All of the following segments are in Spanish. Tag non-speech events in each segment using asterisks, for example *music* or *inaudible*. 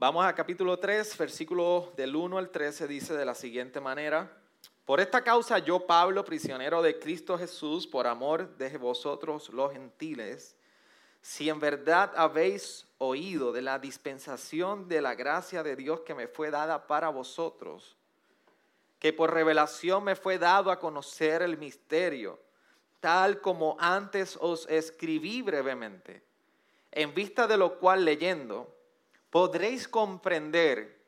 Vamos a capítulo 3, versículo del 1 al 13, dice de la siguiente manera. Por esta causa yo, Pablo, prisionero de Cristo Jesús, por amor de vosotros los gentiles, si en verdad habéis oído de la dispensación de la gracia de Dios que me fue dada para vosotros, que por revelación me fue dado a conocer el misterio, tal como antes os escribí brevemente, en vista de lo cual leyendo, podréis comprender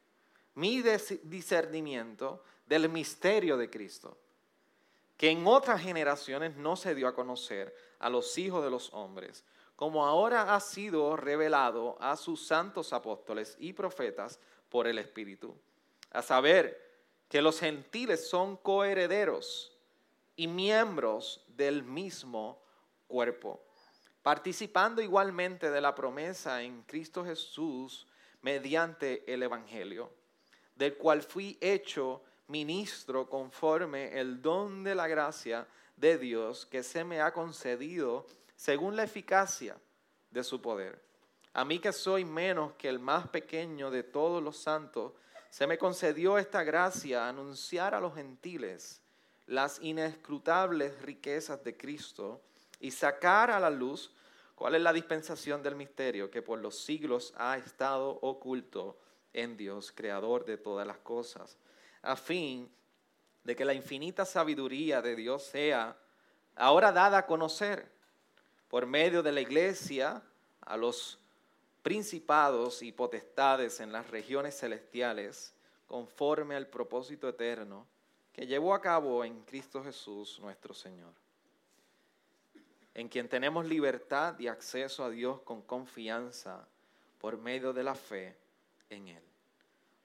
mi discernimiento del misterio de Cristo, que en otras generaciones no se dio a conocer a los hijos de los hombres, como ahora ha sido revelado a sus santos apóstoles y profetas por el Espíritu, a saber que los gentiles son coherederos y miembros del mismo cuerpo, participando igualmente de la promesa en Cristo Jesús mediante el Evangelio, del cual fui hecho ministro conforme el don de la gracia de Dios que se me ha concedido según la eficacia de su poder. A mí que soy menos que el más pequeño de todos los santos, se me concedió esta gracia anunciar a los gentiles las inescrutables riquezas de Cristo y sacar a la luz ¿Cuál es la dispensación del misterio que por los siglos ha estado oculto en Dios, creador de todas las cosas? A fin de que la infinita sabiduría de Dios sea ahora dada a conocer por medio de la iglesia a los principados y potestades en las regiones celestiales, conforme al propósito eterno que llevó a cabo en Cristo Jesús nuestro Señor en quien tenemos libertad y acceso a Dios con confianza por medio de la fe en Él.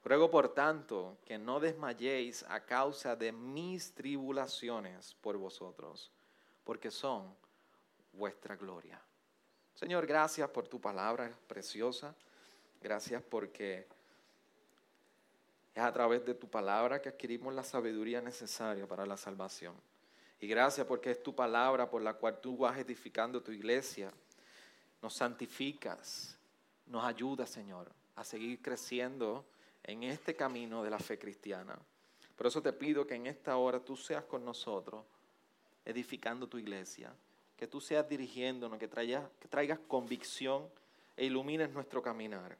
Ruego por tanto que no desmayéis a causa de mis tribulaciones por vosotros, porque son vuestra gloria. Señor, gracias por tu palabra preciosa. Gracias porque es a través de tu palabra que adquirimos la sabiduría necesaria para la salvación. Y gracias porque es tu palabra por la cual tú vas edificando tu iglesia. Nos santificas, nos ayudas, Señor, a seguir creciendo en este camino de la fe cristiana. Por eso te pido que en esta hora tú seas con nosotros, edificando tu iglesia, que tú seas dirigiéndonos, que traigas, que traigas convicción e ilumines nuestro caminar.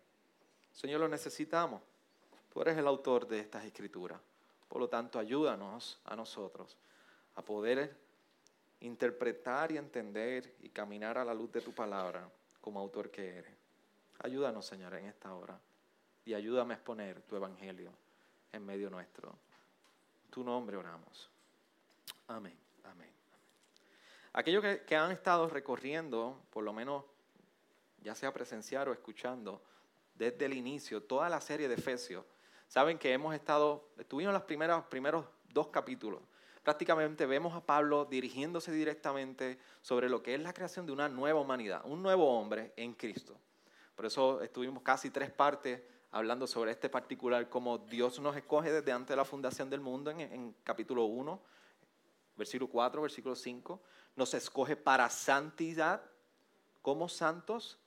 Señor, lo necesitamos. Tú eres el autor de estas escrituras. Por lo tanto, ayúdanos a nosotros a poder interpretar y entender y caminar a la luz de tu palabra como autor que eres. Ayúdanos, Señor, en esta hora y ayúdame a exponer tu evangelio en medio nuestro. Tu nombre oramos. Amén, amén. Aquellos que, que han estado recorriendo, por lo menos ya sea presenciar o escuchando, desde el inicio, toda la serie de Efesios, saben que hemos estado, estuvimos en los primeros, primeros dos capítulos prácticamente vemos a Pablo dirigiéndose directamente sobre lo que es la creación de una nueva humanidad, un nuevo hombre en Cristo. Por eso estuvimos casi tres partes hablando sobre este particular, como Dios nos escoge desde antes de la fundación del mundo, en, en capítulo 1, versículo 4, versículo 5. Nos escoge para santidad, como santos,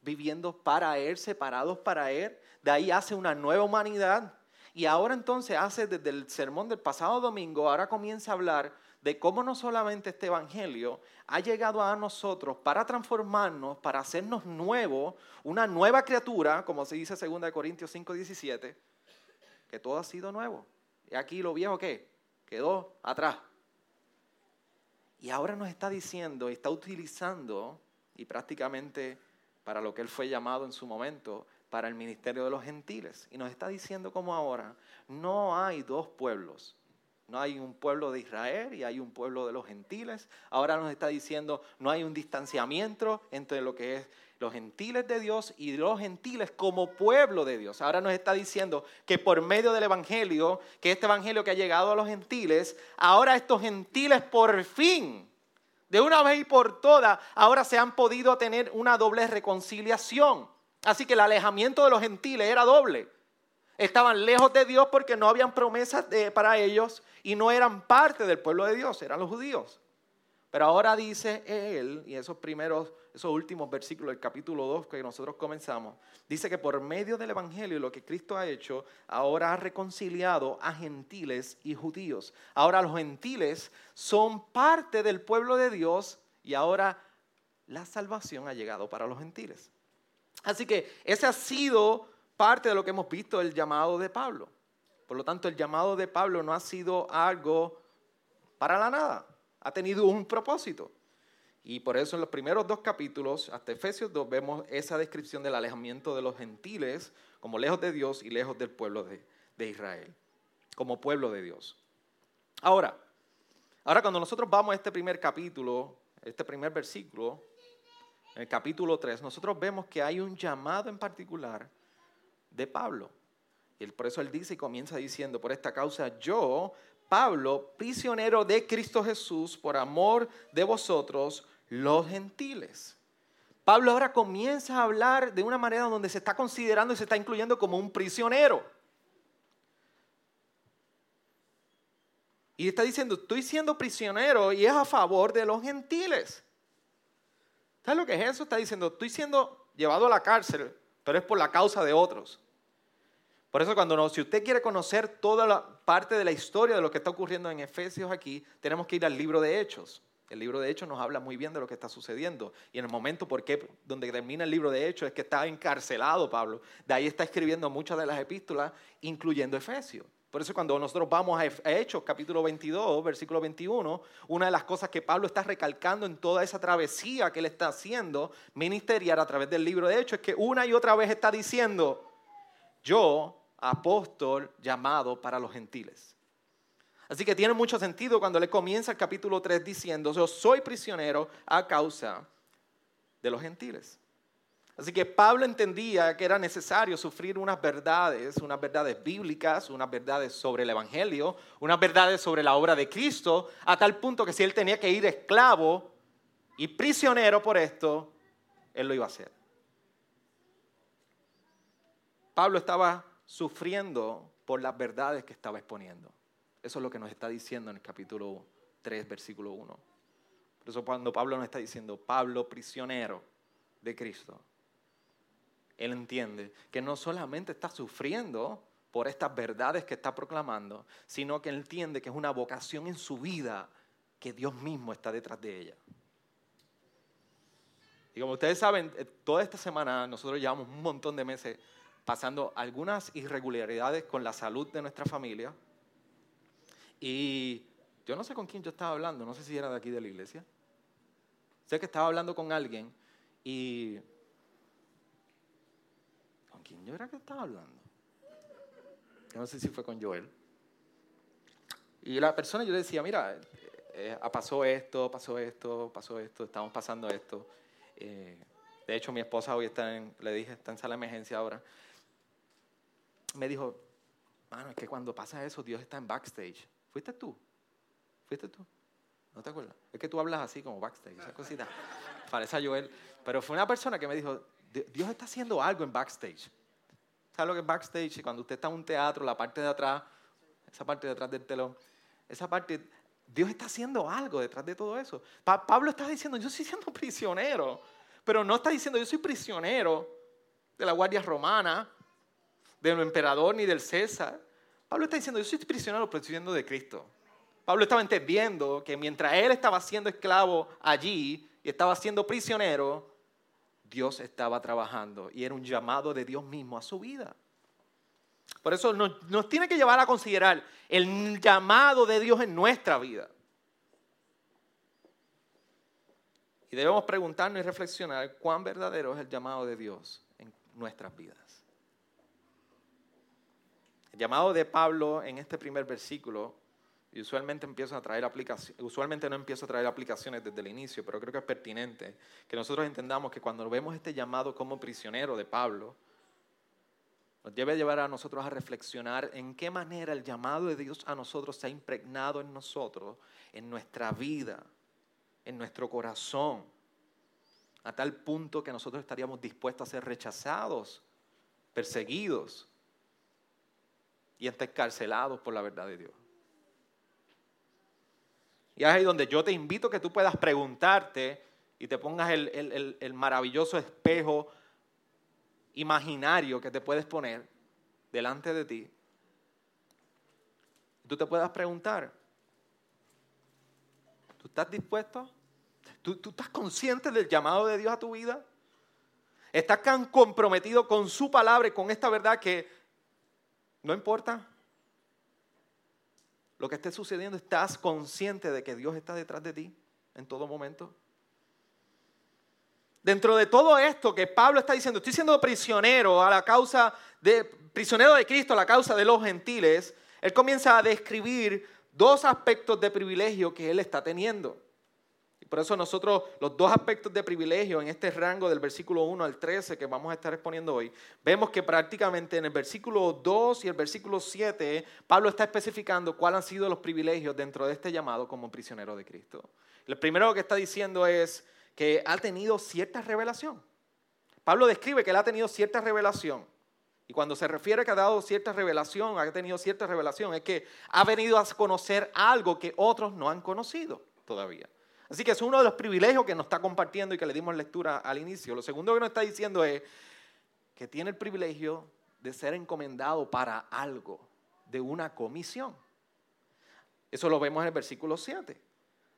viviendo para Él, separados para Él. De ahí hace una nueva humanidad y ahora entonces hace desde el sermón del pasado domingo, ahora comienza a hablar de cómo no solamente este Evangelio ha llegado a nosotros para transformarnos, para hacernos nuevos, una nueva criatura, como se dice 2 Corintios 5, 17, que todo ha sido nuevo. Y aquí lo viejo qué? Quedó atrás. Y ahora nos está diciendo, está utilizando, y prácticamente para lo que él fue llamado en su momento, para el ministerio de los gentiles. Y nos está diciendo como ahora, no hay dos pueblos. No hay un pueblo de Israel y hay un pueblo de los gentiles. Ahora nos está diciendo, no hay un distanciamiento entre lo que es los gentiles de Dios y los gentiles como pueblo de Dios. Ahora nos está diciendo que por medio del Evangelio, que este Evangelio que ha llegado a los gentiles, ahora estos gentiles por fin, de una vez y por todas, ahora se han podido tener una doble reconciliación. Así que el alejamiento de los gentiles era doble. Estaban lejos de Dios porque no habían promesas para ellos y no eran parte del pueblo de Dios, eran los judíos. Pero ahora dice él, y esos primeros, esos últimos versículos del capítulo 2 que nosotros comenzamos, dice que por medio del Evangelio lo que Cristo ha hecho, ahora ha reconciliado a gentiles y judíos. Ahora los gentiles son parte del pueblo de Dios y ahora la salvación ha llegado para los gentiles. Así que ese ha sido parte de lo que hemos visto, el llamado de Pablo. Por lo tanto, el llamado de Pablo no ha sido algo para la nada ha tenido un propósito. Y por eso en los primeros dos capítulos, hasta Efesios 2, vemos esa descripción del alejamiento de los gentiles como lejos de Dios y lejos del pueblo de, de Israel, como pueblo de Dios. Ahora, ahora cuando nosotros vamos a este primer capítulo, este primer versículo, en el capítulo 3, nosotros vemos que hay un llamado en particular de Pablo. Y por eso él dice y comienza diciendo, por esta causa yo, Pablo, prisionero de Cristo Jesús por amor de vosotros, los gentiles. Pablo ahora comienza a hablar de una manera donde se está considerando y se está incluyendo como un prisionero. Y está diciendo, estoy siendo prisionero y es a favor de los gentiles. ¿Sabes lo que es eso? Está diciendo, estoy siendo llevado a la cárcel, pero es por la causa de otros. Por eso cuando si usted quiere conocer toda la parte de la historia de lo que está ocurriendo en Efesios aquí, tenemos que ir al libro de Hechos. El libro de Hechos nos habla muy bien de lo que está sucediendo. Y en el momento porque, donde termina el libro de Hechos es que está encarcelado Pablo. De ahí está escribiendo muchas de las epístolas, incluyendo Efesios. Por eso cuando nosotros vamos a Hechos capítulo 22, versículo 21, una de las cosas que Pablo está recalcando en toda esa travesía que él está haciendo ministerial a través del libro de Hechos es que una y otra vez está diciendo, yo apóstol llamado para los gentiles. Así que tiene mucho sentido cuando le comienza el capítulo 3 diciendo, yo soy prisionero a causa de los gentiles. Así que Pablo entendía que era necesario sufrir unas verdades, unas verdades bíblicas, unas verdades sobre el Evangelio, unas verdades sobre la obra de Cristo, a tal punto que si él tenía que ir esclavo y prisionero por esto, él lo iba a hacer. Pablo estaba sufriendo por las verdades que estaba exponiendo. Eso es lo que nos está diciendo en el capítulo 3, versículo 1. Por eso cuando Pablo nos está diciendo, Pablo prisionero de Cristo, él entiende que no solamente está sufriendo por estas verdades que está proclamando, sino que entiende que es una vocación en su vida que Dios mismo está detrás de ella. Y como ustedes saben, eh, toda esta semana nosotros llevamos un montón de meses pasando algunas irregularidades con la salud de nuestra familia. Y yo no sé con quién yo estaba hablando, no sé si era de aquí de la iglesia. Sé que estaba hablando con alguien y... ¿Con quién yo era que estaba hablando? No sé si fue con Joel. Y la persona yo le decía, mira, eh, pasó esto, pasó esto, pasó esto, estamos pasando esto. Eh, de hecho, mi esposa hoy está en, le dije, está en sala de emergencia ahora me dijo, mano, es que cuando pasa eso, Dios está en backstage. ¿Fuiste tú? ¿Fuiste tú? ¿No te acuerdas? Es que tú hablas así como backstage, esa cosita. Parece a Joel. Pero fue una persona que me dijo, Dios está haciendo algo en backstage. ¿Sabes lo que es backstage? Cuando usted está en un teatro, la parte de atrás, esa parte de atrás del telón, esa parte, Dios está haciendo algo detrás de todo eso. Pablo está diciendo, yo estoy siendo *laughs* prisionero, pero no está diciendo, yo soy prisionero de la Guardia Romana, del emperador ni del César. Pablo está diciendo, yo soy prisionero, pero de Cristo. Pablo estaba entendiendo que mientras él estaba siendo esclavo allí y estaba siendo prisionero, Dios estaba trabajando y era un llamado de Dios mismo a su vida. Por eso nos, tiene que llevar a considerar el llamado de Dios en nuestra vida. Y debemos preguntarnos y reflexionar cuán verdadero es el llamado de Dios en nuestras vidas. El llamado de Pablo en este primer versículo, y usualmente, empiezo a traer usualmente no empiezo a traer aplicaciones desde el inicio, pero creo que es pertinente que nosotros entendamos que cuando vemos este llamado como prisionero de Pablo, nos debe llevar a nosotros a reflexionar en qué manera el llamado de Dios a nosotros se ha impregnado en nosotros, en nuestra vida, en nuestro corazón, a tal punto que nosotros estaríamos dispuestos a ser rechazados, perseguidos, y encarcelados por la verdad de Dios. Y es ahí donde yo te invito que tú puedas preguntarte y te pongas el, el maravilloso espejo imaginario que te puedes poner delante de ti. Tú te puedas preguntar, ¿tú estás dispuesto? ¿Tú, ¿Tú, estás consciente del llamado de Dios a tu vida? ¿Estás tan comprometido con su palabra y con esta verdad que no importa lo que esté sucediendo? ¿Estás consciente de que Dios está detrás de ti en todo momento? Dentro de todo esto que Pablo está diciendo, estoy siendo prisionero a la causa de prisionero de Cristo a la causa de los gentiles, él comienza a describir dos aspectos de privilegio que él está teniendo. Por eso nosotros los dos aspectos de privilegio en este rango del versículo 1 al 13 que vamos a estar exponiendo hoy, vemos que prácticamente en el versículo 2 y el versículo 7 Pablo está especificando cuáles han sido los privilegios dentro de este llamado como prisionero de Cristo. El primero que está diciendo es que ha tenido cierta revelación. Pablo describe que él ha tenido cierta revelación. Y cuando se refiere a que ha dado cierta revelación, ha tenido cierta revelación, es que ha venido a conocer algo que otros no han conocido todavía. Así que es uno de los privilegios que nos está compartiendo y que le dimos lectura al inicio. Lo segundo que nos está diciendo es que tiene el privilegio de ser encomendado para algo, de una comisión. Eso lo vemos en el versículo 7.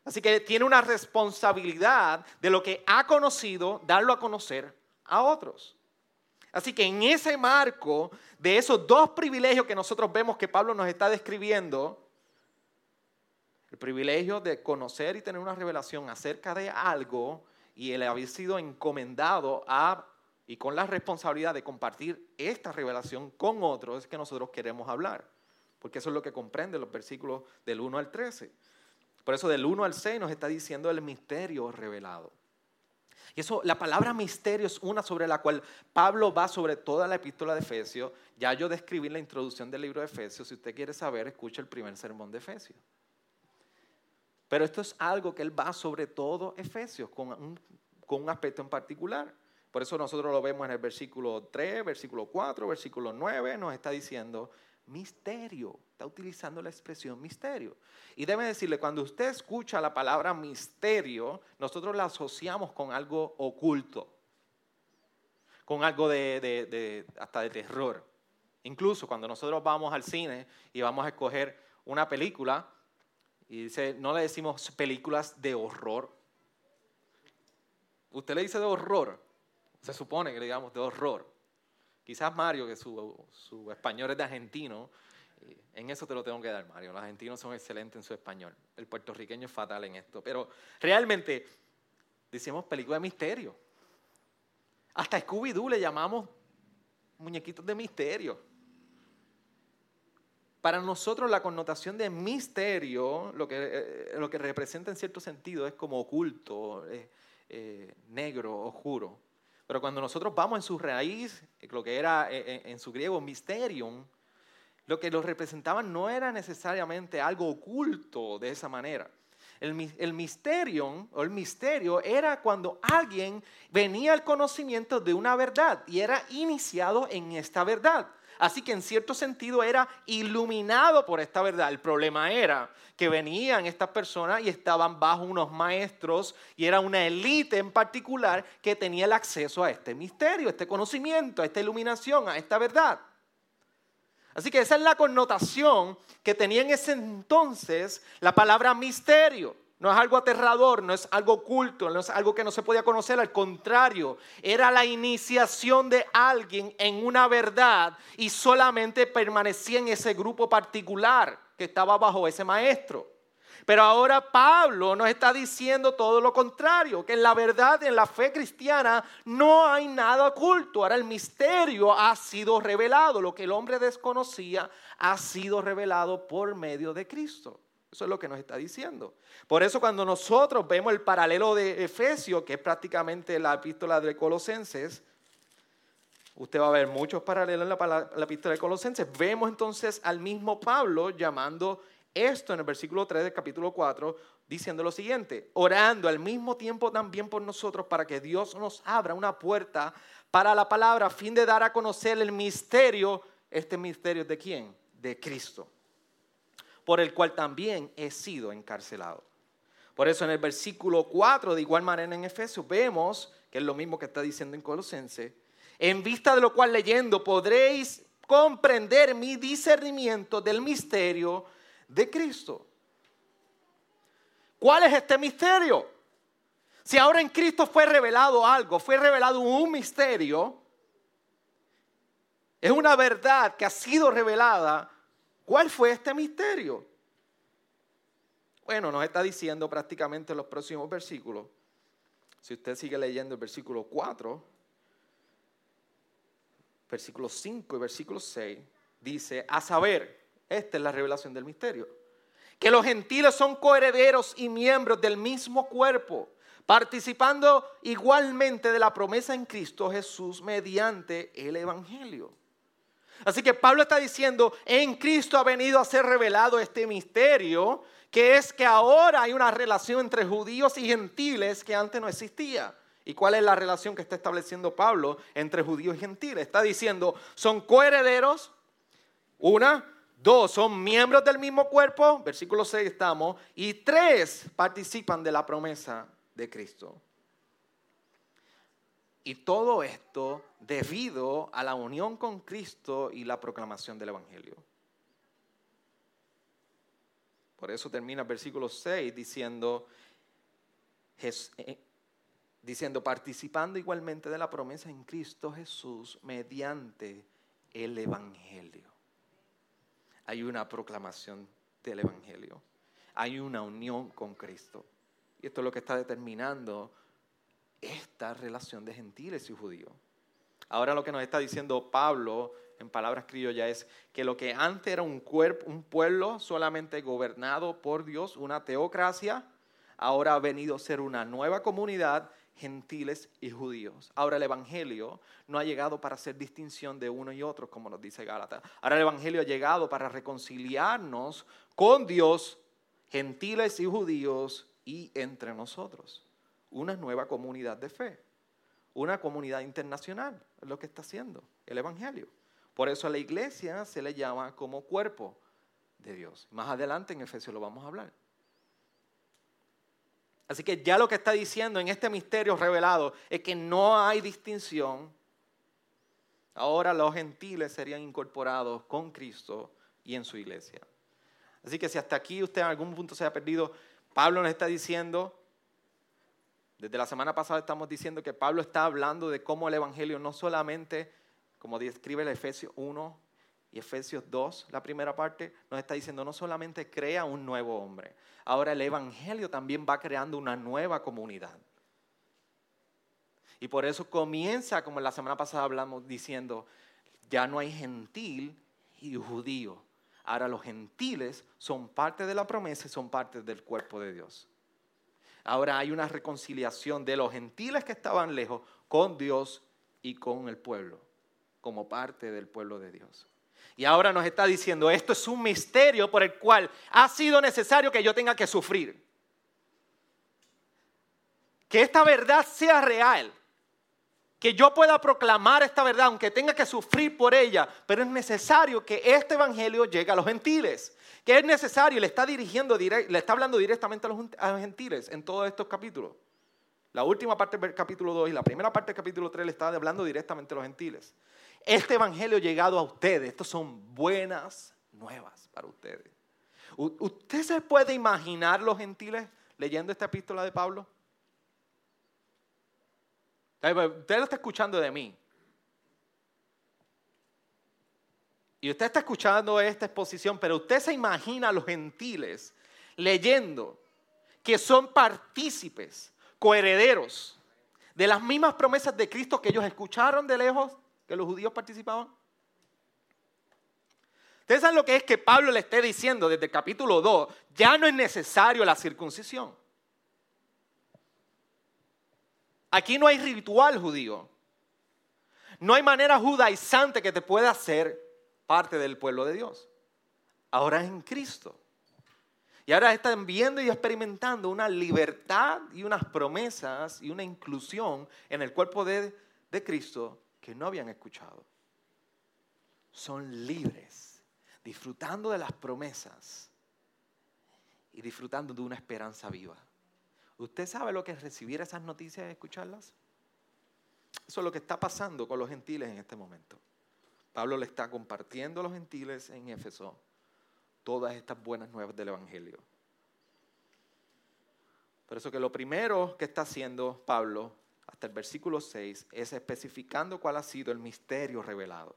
Así que tiene una responsabilidad de lo que ha conocido, darlo a conocer a otros. Así que en ese marco de esos dos privilegios que nosotros vemos que Pablo nos está describiendo, el privilegio de conocer y tener una revelación acerca de algo y el haber sido encomendado a y con la responsabilidad de compartir esta revelación con otros es que nosotros queremos hablar, porque eso es lo que comprende los versículos del 1 al 13. Por eso del 1 al 6 nos está diciendo el misterio revelado. Y eso, la palabra misterio es una sobre la cual Pablo va sobre toda la epístola de Efesios. Ya yo describí la introducción del libro de Efesios. Si usted quiere saber, escuche el primer sermón de Efesios. Pero esto es algo que él va sobre todo Efesios, con un, con un aspecto en particular. Por eso nosotros lo vemos en el versículo 3, versículo 4, versículo 9, nos está diciendo misterio. Está utilizando la expresión misterio. Y debe decirle, cuando usted escucha la palabra misterio, nosotros la asociamos con algo oculto, con algo de, hasta de terror. Incluso cuando nosotros vamos al cine y vamos a escoger una película, y dice, no le decimos películas de horror. Usted le dice de horror, se supone que le digamos de horror. Quizás Mario, que su, su español es de argentino, en eso te lo tengo que dar, Mario. Los argentinos son excelentes en su español. El puertorriqueño es fatal en esto. Pero realmente decimos película de misterio. Hasta Scooby-Doo le llamamos muñequitos de misterio. Para nosotros la connotación de misterio, lo que, eh, lo que representa en cierto sentido es como oculto, eh, negro, oscuro. Pero cuando nosotros vamos en su raíz, lo que era eh, en su griego mysterium, lo que lo representaban no era necesariamente algo oculto de esa manera. El, el misterio o el misterio era cuando alguien venía al conocimiento de una verdad y era iniciado en esta verdad. Así que en cierto sentido era iluminado por esta verdad. El problema era que venían estas personas y estaban bajo unos maestros y era una élite en particular que tenía el acceso a este misterio, a este conocimiento, a esta iluminación, a esta verdad. Así que esa es la connotación que tenía en ese entonces la palabra misterio. No es algo aterrador, no es algo oculto, no es algo que no se podía conocer, al contrario, era la iniciación de alguien en una verdad y solamente permanecía en ese grupo particular que estaba bajo ese maestro. Pero ahora Pablo nos está diciendo todo lo contrario, que en la verdad, en la fe cristiana, no hay nada oculto. Ahora el misterio ha sido revelado, lo que el hombre desconocía ha sido revelado por medio de Cristo. Eso es lo que nos está diciendo. Por eso cuando nosotros vemos el paralelo de Efesios, que es prácticamente la epístola de Colosenses, usted va a ver muchos paralelos en la, la epístola de Colosenses. Vemos entonces al mismo Pablo llamando esto en el versículo 3 del capítulo 4, diciendo lo siguiente, orando al mismo tiempo también por nosotros para que Dios nos abra una puerta para la palabra a fin de dar a conocer el misterio, este misterio de quién? De Cristo, por el cual también he sido encarcelado. Por eso en el versículo 4, de igual manera en Efesios, vemos que es lo mismo que está diciendo en Colosense, en vista de lo cual leyendo podréis comprender mi discernimiento del misterio de Cristo. ¿Cuál es este misterio? Si ahora en Cristo fue revelado algo, fue revelado un misterio, es una verdad que ha sido revelada, ¿cuál fue este misterio? Bueno, nos está diciendo prácticamente en los próximos versículos. Si usted sigue leyendo el versículo 4, versículo 5 y versículo 6, dice, a saber, esta es la revelación del misterio, que los gentiles son coherederos y miembros del mismo cuerpo, participando igualmente de la promesa en Cristo Jesús mediante el Evangelio. Así que Pablo está diciendo, en Cristo ha venido a ser revelado este misterio que es que ahora hay una relación entre judíos y gentiles que antes no existía. ¿Y cuál es la relación que está estableciendo Pablo entre judíos y gentiles? Está diciendo, son coherederos, una, dos, son miembros del mismo cuerpo, versículo 6 estamos, y tres, participan de la promesa de Cristo. Y todo esto debido a la unión con Cristo y la proclamación del Evangelio. Por eso termina el versículo 6 diciendo, eh, diciendo, participando igualmente de la promesa en Cristo Jesús mediante el Evangelio. Hay una proclamación del Evangelio. Hay una unión con Cristo. Y esto es lo que está determinando esta relación de gentiles y judíos. Ahora lo que nos está diciendo Pablo en palabras criollas, es que lo que antes era un, cuerpo, un pueblo solamente gobernado por Dios, una teocracia, ahora ha venido a ser una nueva comunidad, gentiles y judíos. Ahora el Evangelio no ha llegado para hacer distinción de uno y otro, como nos dice Gálatas. Ahora el Evangelio ha llegado para reconciliarnos con Dios, gentiles y judíos, y entre nosotros. Una nueva comunidad de fe, una comunidad internacional, es lo que está haciendo el Evangelio. Por eso a la iglesia se le llama como cuerpo de Dios. Más adelante en Efesios lo vamos a hablar. Así que ya lo que está diciendo en este misterio revelado es que no hay distinción. Ahora los gentiles serían incorporados con Cristo y en su iglesia. Así que si hasta aquí usted en algún punto se ha perdido, Pablo nos está diciendo, desde la semana pasada estamos diciendo que Pablo está hablando de cómo el Evangelio no solamente como describe el Efesios 1 y Efesios 2, la primera parte, nos está diciendo no solamente crea un nuevo hombre, ahora el Evangelio también va creando una nueva comunidad. Y por eso comienza, como la semana pasada hablamos, diciendo, ya no hay gentil y judío. Ahora los gentiles son parte de la promesa y son parte del cuerpo de Dios. Ahora hay una reconciliación de los gentiles que estaban lejos con Dios y con el pueblo como parte del pueblo de Dios. Y ahora nos está diciendo, esto es un misterio por el cual ha sido necesario que yo tenga que sufrir. Que esta verdad sea real. Que yo pueda proclamar esta verdad, aunque tenga que sufrir por ella. Pero es necesario que este evangelio llegue a los gentiles. Que es necesario, le está dirigiendo, le está hablando directamente a los, gentiles en todos estos capítulos. La última parte del capítulo 2 y la primera parte del capítulo 3 le está hablando directamente a los gentiles este evangelio llegado a ustedes. Estos son buenas nuevas para ustedes. ¿Usted se puede imaginar los gentiles leyendo esta epístola de Pablo? Usted lo está escuchando de mí. Y usted está escuchando esta exposición, pero usted se imagina a los gentiles leyendo que son partícipes, coherederos de las mismas promesas de Cristo que ellos escucharon de lejos que los judíos participaban? Ustedes saben lo que es que Pablo le esté diciendo desde el capítulo 2, ya no es necesario la circuncisión. Aquí no hay ritual judío. No hay manera judaizante que te pueda hacer parte del pueblo de Dios. Ahora es en Cristo. Y ahora están viendo y experimentando una libertad y unas promesas y una inclusión en el cuerpo de, de Cristo que no habían escuchado. Son libres, disfrutando de las promesas y disfrutando de una esperanza viva. ¿Usted sabe lo que es recibir esas noticias y escucharlas? Eso es lo que está pasando con los gentiles en este momento. Pablo le está compartiendo a los gentiles en Éfeso todas estas buenas nuevas del Evangelio. Por eso que lo primero que está haciendo Pablo hasta el versículo 6 es especificando cuál ha sido el misterio revelado.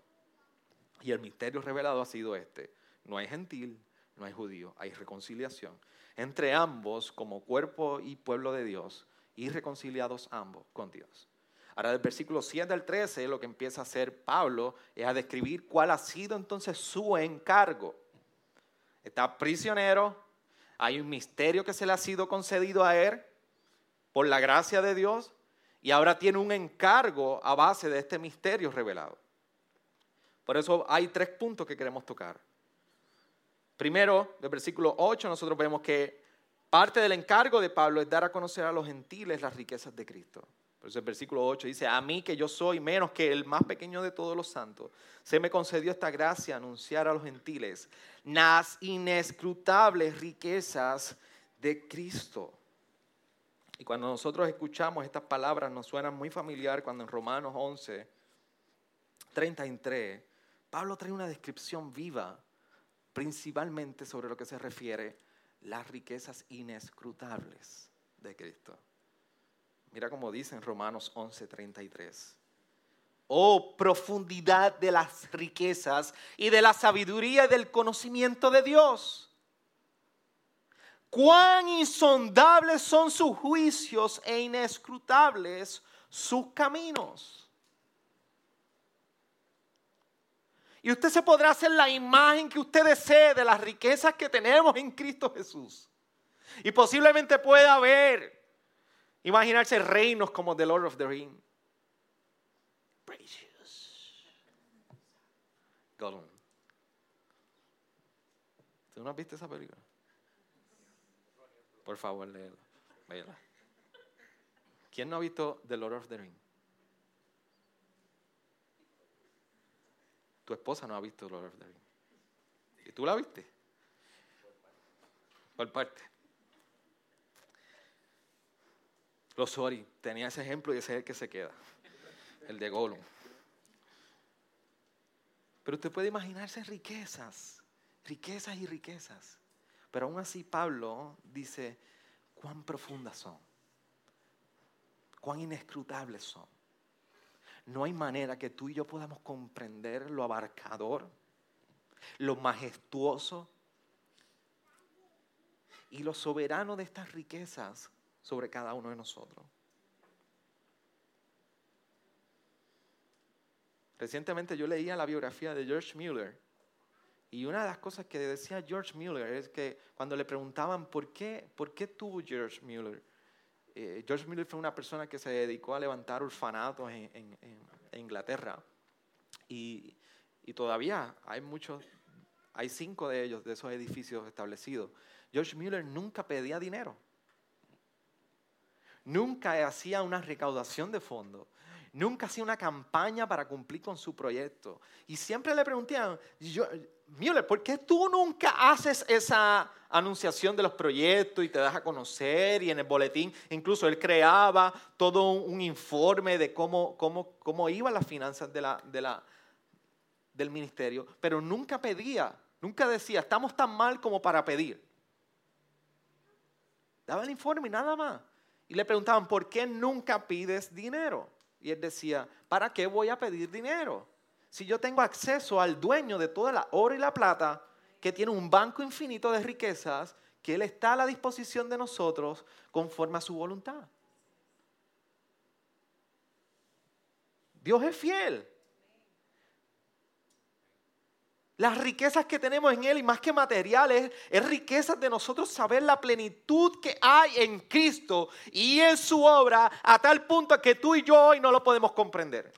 Y el misterio revelado ha sido este. No hay gentil, no hay judío, hay reconciliación entre ambos como cuerpo y pueblo de Dios y reconciliados ambos con Dios. Ahora del versículo 7 al 13 lo que empieza a hacer Pablo es a describir cuál ha sido entonces su encargo. Está prisionero, hay un misterio que se le ha sido concedido a él por la gracia de Dios y ahora tiene un encargo a base de este misterio revelado. Por eso hay tres puntos que queremos tocar. Primero, del versículo 8, nosotros vemos que parte del encargo de Pablo es dar a conocer a los gentiles las riquezas de Cristo. Por el versículo 8 dice, a mí que yo soy menos que el más pequeño de todos los santos, se me concedió esta gracia anunciar a los gentiles las inescrutables riquezas de Cristo. Y cuando nosotros escuchamos estas palabras nos suenan muy familiar cuando en Romanos 11, 33, Pablo trae una descripción viva principalmente sobre lo que se refiere las riquezas inescrutables de Cristo. Mira cómo dice en Romanos 11:33. Oh profundidad de las riquezas y de la sabiduría y del conocimiento de Dios. Cuán insondables son sus juicios e inescrutables sus caminos. Y usted se podrá hacer la imagen que usted desee de las riquezas que tenemos en Cristo Jesús. Y posiblemente pueda ver, imaginarse reinos como The Lord of the Rings. Precious. Gollum. ¿Tú no has visto esa película? Por favor, léela. ¿Quién no ha visto The Lord of the Rings? Tu esposa no ha visto Lord of the Rings. ¿Y tú la viste? Por parte. Los sorry, tenía ese ejemplo y ese es el que se queda. El de Gollum. Pero usted puede imaginarse riquezas, riquezas y riquezas. Pero aún así Pablo dice cuán profundas son, cuán inescrutables son. No hay manera que tú y yo podamos comprender lo abarcador, lo majestuoso y lo soberano de estas riquezas sobre cada uno de nosotros. Recientemente yo leía la biografía de George Mueller y una de las cosas que decía George Mueller es que cuando le preguntaban por qué, por qué tú, George Mueller, eh, George Miller fue una persona que se dedicó a levantar orfanatos en, Inglaterra y, todavía hay muchos, hay cinco de ellos, de esos edificios establecidos. George Miller nunca pedía dinero, nunca hacía una recaudación de fondos. Nunca hacía una campaña para cumplir con su proyecto. Y siempre le preguntaban, Müller, ¿por qué tú nunca haces esa anunciación de los proyectos y te das a conocer? Y en el boletín, incluso él creaba todo un, informe de cómo, cómo, cómo iban las finanzas la, del ministerio, pero nunca pedía, nunca decía, estamos tan mal como para pedir. Daba el informe y nada más. Y le preguntaban, ¿por qué nunca pides dinero? Y él decía, ¿para qué voy a pedir dinero? si yo tengo acceso al dueño de toda la oro y la plata, que tiene un banco infinito de riquezas, que Él está a la disposición de nosotros conforme a su voluntad? Dios es fiel. Las riquezas que tenemos en Él y más que materiales, es riquezas de nosotros saber la plenitud que hay en Cristo y en su obra a tal punto que tú y yo hoy no lo podemos comprender.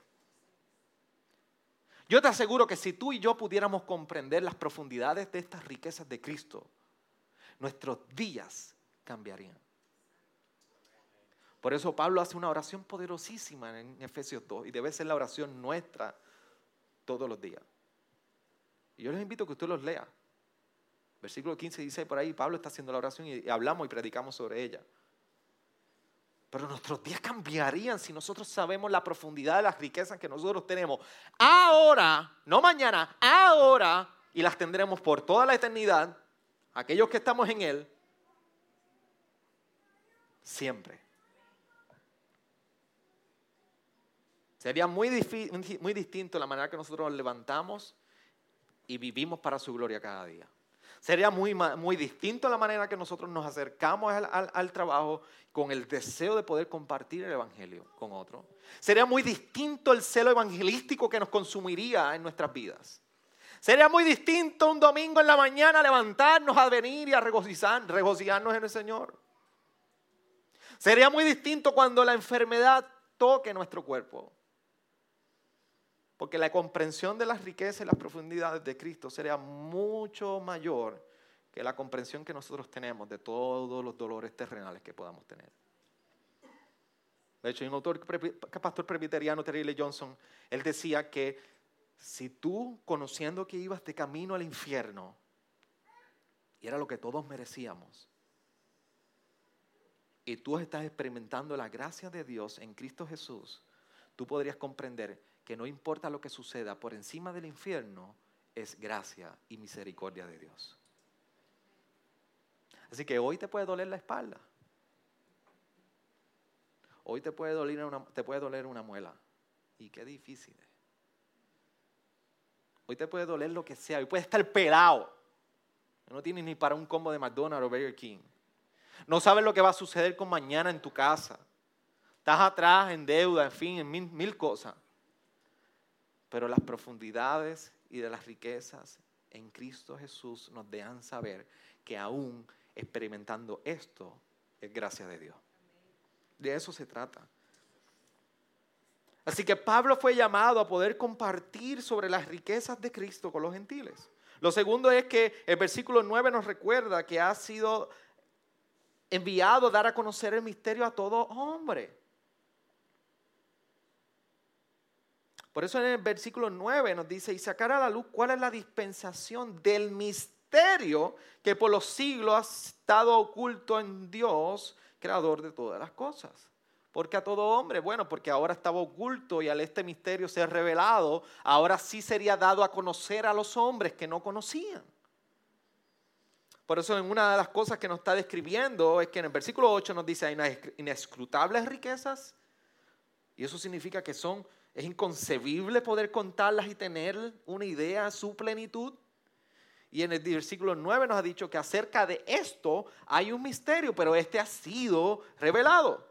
Yo te aseguro que si tú y yo pudiéramos comprender las profundidades de estas riquezas de Cristo, nuestros días cambiarían. Por eso Pablo hace una oración poderosísima en Efesios 2 y debe ser la oración nuestra todos los días. Y yo les invito a que usted los lea. Versículo 15 dice por ahí, Pablo está haciendo la oración y hablamos y predicamos sobre ella. Pero nuestros días cambiarían si nosotros sabemos la profundidad de las riquezas que nosotros tenemos. Ahora, no mañana, ahora, y las tendremos por toda la eternidad, aquellos que estamos en Él, siempre. Sería muy, muy distinto la manera que nosotros nos levantamos y vivimos para su gloria cada día. Sería muy, muy distinto la manera que nosotros nos acercamos al, trabajo con el deseo de poder compartir el Evangelio con otros. Sería muy distinto el celo evangelístico que nos consumiría en nuestras vidas. Sería muy distinto un domingo en la mañana levantarnos a venir y a regocijarnos en el Señor. Sería muy distinto cuando la enfermedad toque nuestro cuerpo. Porque la comprensión de las riquezas y las profundidades de Cristo sería mucho mayor que la comprensión que nosotros tenemos de todos los dolores terrenales que podamos tener. De hecho, hay un autor, pastor presbiteriano, Terry Johnson, él decía que si tú, conociendo que ibas de camino al infierno, y era lo que todos merecíamos, y tú estás experimentando la gracia de Dios en Cristo Jesús, tú podrías comprender que no importa lo que suceda por encima del infierno, es gracia y misericordia de Dios. Así que hoy te puede doler la espalda. Hoy te puede doler una, te puede doler una muela. Y qué difícil. Hoy te puede doler lo que sea. Hoy puede estar pelado. No tienes ni para un combo de McDonald's o Burger King. No sabes lo que va a suceder con mañana en tu casa. Estás atrás en deuda, en fin, en mil cosas pero las profundidades y de las riquezas en Cristo Jesús nos dejan saber que aún experimentando esto es gracia de Dios. De eso se trata. Así que Pablo fue llamado a poder compartir sobre las riquezas de Cristo con los gentiles. Lo segundo es que el versículo 9 nos recuerda que ha sido enviado a dar a conocer el misterio a todo hombre. Por eso en el versículo 9 nos dice, y sacar a la luz cuál es la dispensación del misterio que por los siglos ha estado oculto en Dios, creador de todas las cosas. Porque a todo hombre, bueno, porque ahora estaba oculto y al este misterio ser revelado, ahora sí sería dado a conocer a los hombres que no conocían. Por eso en una de las cosas que nos está describiendo es que en el versículo 8 nos dice, hay inescrutables riquezas, y eso significa que son es inconcebible poder contarlas y tener una idea a su plenitud. Y en el versículo 9 nos ha dicho que acerca de esto hay un misterio, pero este ha sido revelado.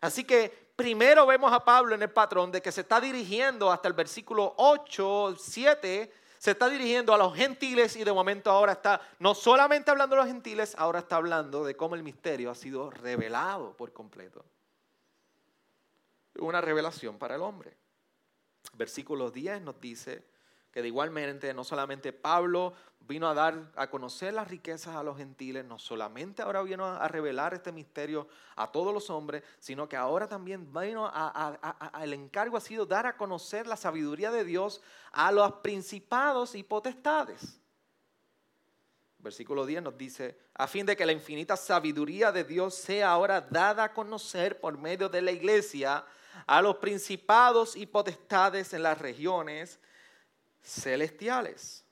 Así que primero vemos a Pablo en el patrón de que se está dirigiendo hasta el versículo 8, 7, se está dirigiendo a los gentiles y de momento ahora está no solamente hablando de los gentiles, ahora está hablando de cómo el misterio ha sido revelado por completo una revelación para el hombre. Versículo 10 nos dice que de igualmente no solamente Pablo vino a dar a conocer las riquezas a los gentiles, no solamente ahora vino a revelar este misterio a todos los hombres, sino que ahora también vino a, el encargo ha sido dar a conocer la sabiduría de Dios a los principados y potestades. Versículo 10 nos dice, a fin de que la infinita sabiduría de Dios sea ahora dada a conocer por medio de la iglesia a los principados y potestades en las regiones celestiales.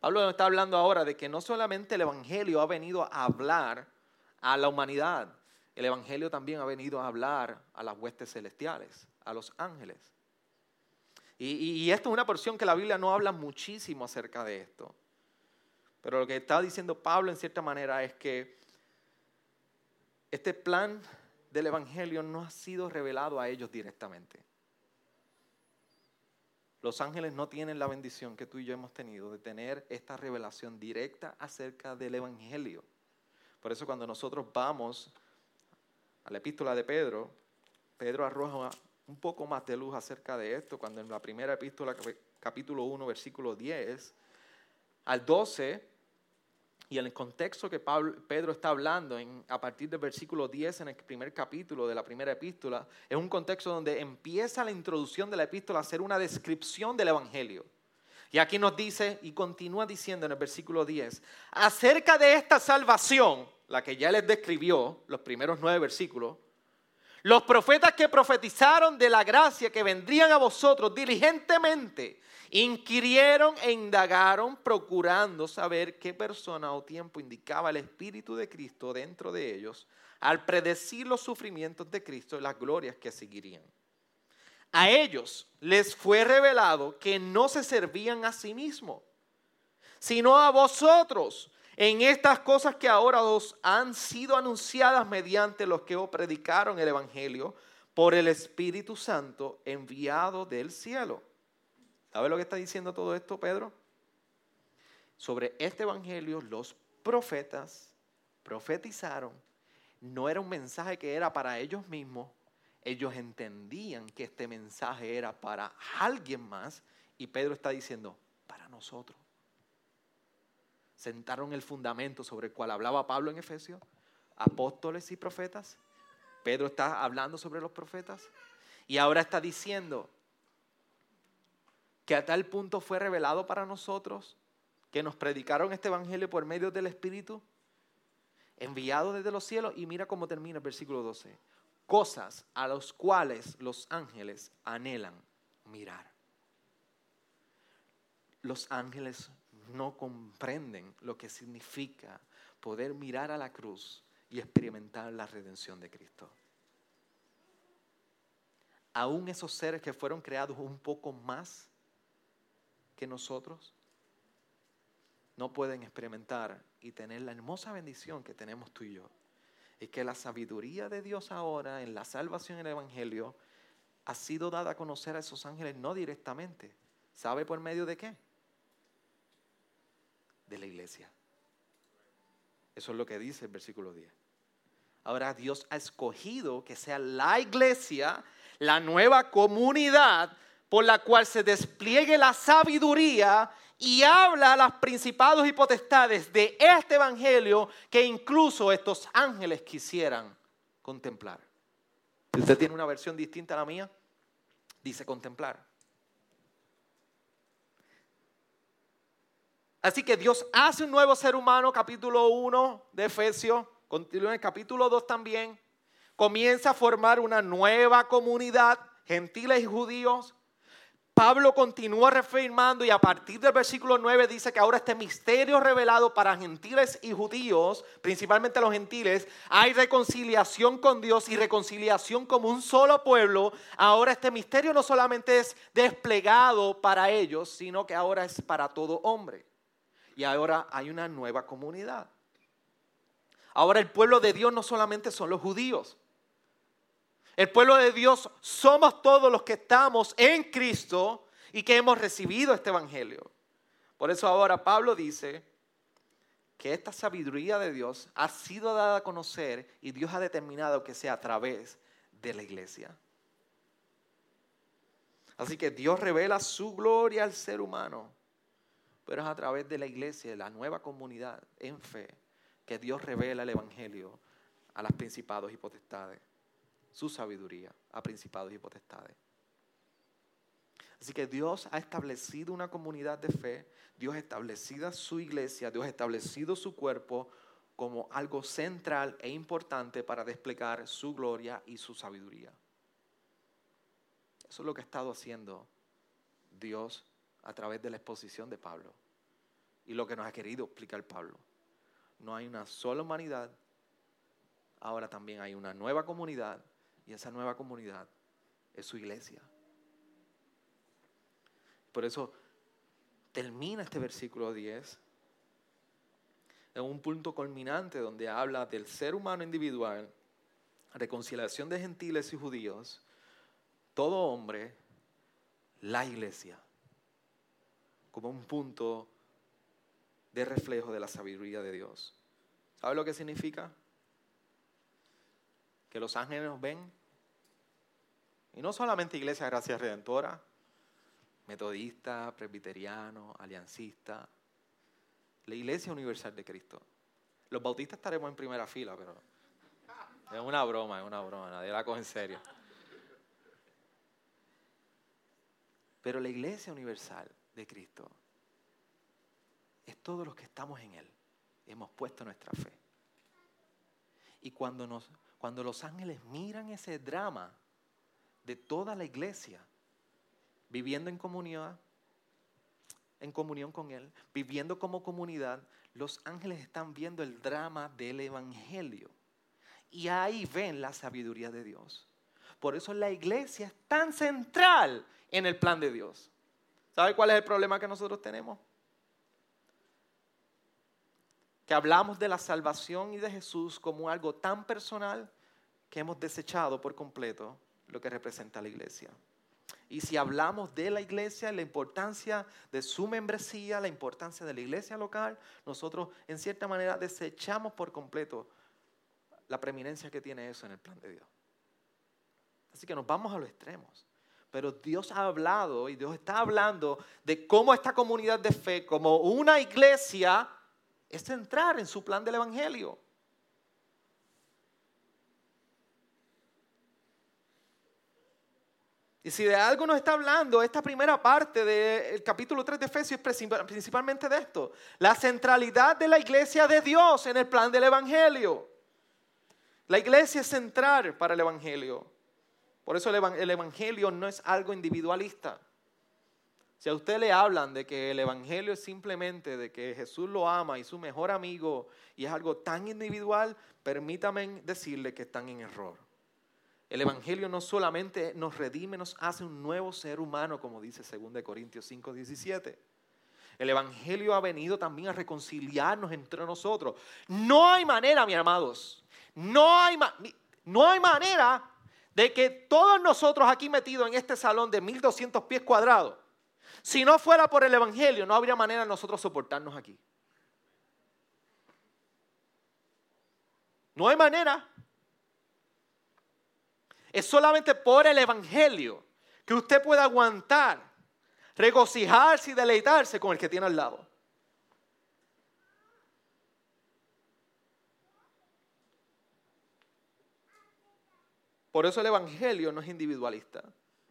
Pablo nos está hablando ahora de que no solamente el Evangelio ha venido a hablar a la humanidad, el Evangelio también ha venido a hablar a las huestes celestiales, a los ángeles. Y, y, esto es una porción que la Biblia no habla muchísimo acerca de esto. Pero lo que está diciendo Pablo en cierta manera es que este plan del Evangelio no ha sido revelado a ellos directamente. Los ángeles no tienen la bendición que tú y yo hemos tenido de tener esta revelación directa acerca del Evangelio. Por eso cuando nosotros vamos a la epístola de Pedro, Pedro arroja un poco más de luz acerca de esto, cuando en la primera epístola, capítulo 1, versículo 10 al 12, y en el contexto que Pedro está hablando a partir del versículo 10 en el primer capítulo de la primera epístola, es un contexto donde empieza la introducción de la epístola a ser una descripción del Evangelio. Y aquí nos dice y continúa diciendo en el versículo 10, acerca de esta salvación, la que ya les describió, los primeros nueve versículos, los profetas que profetizaron de la gracia que vendrían a vosotros diligentemente, inquirieron e indagaron procurando saber qué persona o tiempo indicaba el Espíritu de Cristo dentro de ellos al predecir los sufrimientos de Cristo y las glorias que seguirían. A ellos les fue revelado que no se servían a sí mismos, sino a vosotros en estas cosas que ahora os han sido anunciadas mediante los que os predicaron el Evangelio por el Espíritu Santo enviado del cielo. ¿Sabe lo que está diciendo todo esto, Pedro? Sobre este Evangelio los profetas profetizaron. No era un mensaje que era para ellos mismos, ellos entendían que este mensaje era para alguien más y Pedro está diciendo, para nosotros. Sentaron el fundamento sobre el cual hablaba Pablo en Efesios, apóstoles y profetas. Pedro está hablando sobre los profetas y ahora está diciendo que a tal punto fue revelado para nosotros que nos predicaron este evangelio por medio del Espíritu enviado desde los cielos y mira cómo termina el versículo 12 cosas a las cuales los ángeles anhelan mirar. Los ángeles no comprenden lo que significa poder mirar a la cruz y experimentar la redención de Cristo. Aún esos seres que fueron creados un poco más que nosotros, no pueden experimentar y tener la hermosa bendición que tenemos tú y yo es que la sabiduría de Dios ahora en la salvación en el Evangelio ha sido dada a conocer a esos ángeles no directamente. ¿Sabe por medio de qué? De la iglesia. Eso es lo que dice el versículo 10. Ahora Dios ha escogido que sea la iglesia, la nueva comunidad por la cual se despliegue la sabiduría y habla a los principados y potestades de este evangelio que incluso estos ángeles quisieran contemplar. Usted tiene una versión distinta a la mía, dice contemplar. Así que Dios hace un nuevo ser humano, capítulo 1 de Efesios, continúa en el capítulo 2 también, comienza a formar una nueva comunidad, gentiles y judíos, Pablo continúa reafirmando y a partir del versículo 9 dice que ahora este misterio revelado para gentiles y judíos, principalmente los gentiles, hay reconciliación con Dios y reconciliación como un solo pueblo. Ahora este misterio no solamente es desplegado para ellos, sino que ahora es para todo hombre. Y ahora hay una nueva comunidad. Ahora el pueblo de Dios no solamente son los judíos. El pueblo de Dios somos todos los que estamos en Cristo y que hemos recibido este Evangelio. Por eso ahora Pablo dice que esta sabiduría de Dios ha sido dada a conocer y Dios ha determinado que sea a través de la iglesia. Así que Dios revela su gloria al ser humano, pero es a través de la iglesia, de la nueva comunidad en fe, que Dios revela el Evangelio a las principados y potestades su sabiduría a principados y potestades. Así que Dios ha establecido una comunidad de fe, Dios ha establecido su iglesia, Dios ha establecido su cuerpo como algo central e importante para desplegar su gloria y su sabiduría. Eso es lo que ha estado haciendo Dios a través de la exposición de Pablo y lo que nos ha querido explicar Pablo. No hay una sola humanidad, ahora también hay una nueva comunidad y esa nueva comunidad es su iglesia. Por eso termina este versículo 10 en un punto culminante donde habla del ser humano individual, reconciliación de gentiles y judíos, todo hombre, la iglesia, como un punto de reflejo de la sabiduría de Dios. ¿Sabe lo que significa? Que los ángeles nos ven y no solamente Iglesia Gracia Redentora, metodista, presbiteriano, aliancista, la Iglesia Universal de Cristo. Los bautistas estaremos en primera fila, pero es una broma, es una broma, nadie la coge en serio. Pero la Iglesia Universal Cristo es todos los que estamos en Él. Hemos puesto nuestra fe. Y cuando, nos, cuando los ángeles miran ese drama de toda la iglesia, viviendo en comunidad, en comunión con Él, viviendo como comunidad, los ángeles están viendo el drama del Evangelio. Y ahí ven la sabiduría de Dios. Por eso la iglesia es tan central en el plan de Dios. ¿Sabe cuál es el problema que nosotros tenemos? Que hablamos de la salvación y de Jesús como algo tan personal que hemos desechado por completo lo que representa la iglesia. Y si hablamos de la iglesia, la importancia de su membresía, la importancia de la iglesia local, nosotros en cierta manera desechamos por completo la preeminencia que tiene eso en el plan de Dios. Así que nos vamos a los extremos. Pero Dios ha hablado y Dios está hablando de cómo esta comunidad de fe, como una iglesia, es entrar en su plan del Evangelio. Y si de algo nos está hablando esta primera parte del capítulo 3 de Efesios, principalmente de esto, la centralidad de la iglesia de Dios en el plan del Evangelio. La iglesia es central para el Evangelio. Por eso el Evangelio no es algo individualista. Si a usted le hablan de que el Evangelio es simplemente de que Jesús lo ama y su mejor amigo y es algo tan individual, permítame decirle que están en error. El Evangelio no solamente nos redime, nos hace un nuevo ser humano, como dice 2 Corintios 5, 17. El Evangelio ha venido también a reconciliarnos entre nosotros. No hay manera, mis amados, no hay, no hay manera de que todos nosotros aquí metidos en este salón de 1200 pies cuadrados, si no fuera por el Evangelio, no habría manera de nosotros soportarnos aquí. No hay manera. Es solamente por el Evangelio que usted puede aguantar, regocijarse y deleitarse con el que tiene al lado. Por eso el Evangelio no es individualista.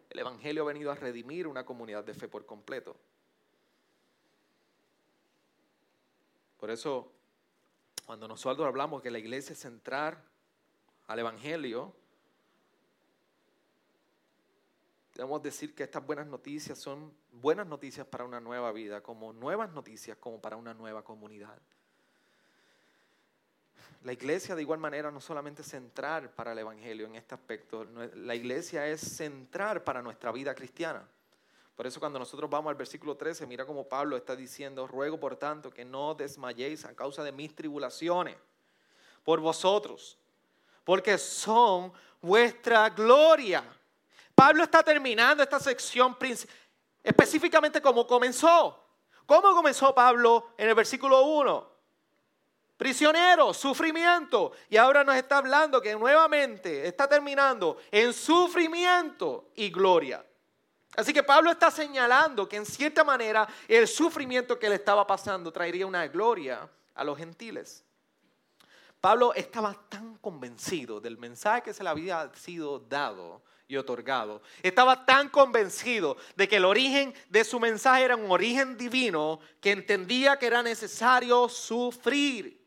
El Evangelio ha venido a redimir una comunidad de fe por completo. Por eso, cuando nosotros hablamos que la iglesia es centrar al Evangelio, debemos decir que estas buenas noticias son buenas noticias para una nueva vida, como nuevas noticias como para una nueva comunidad. La iglesia de igual manera no solamente es centrar para el Evangelio en este aspecto, la iglesia es centrar para nuestra vida cristiana. Por eso cuando nosotros vamos al versículo 13, mira como Pablo está diciendo, ruego por tanto que no desmayéis a causa de mis tribulaciones por vosotros, porque son vuestra gloria Pablo está terminando esta sección específicamente como comenzó. ¿Cómo comenzó Pablo en el versículo 1? Prisionero, sufrimiento. Y ahora nos está hablando que nuevamente está terminando en sufrimiento y gloria. Así que Pablo está señalando que en cierta manera el sufrimiento que le estaba pasando traería una gloria a los gentiles. Pablo estaba tan convencido del mensaje que se le había sido dado y otorgado. Estaba tan convencido de que el origen de su mensaje era un origen divino que entendía que era necesario sufrir.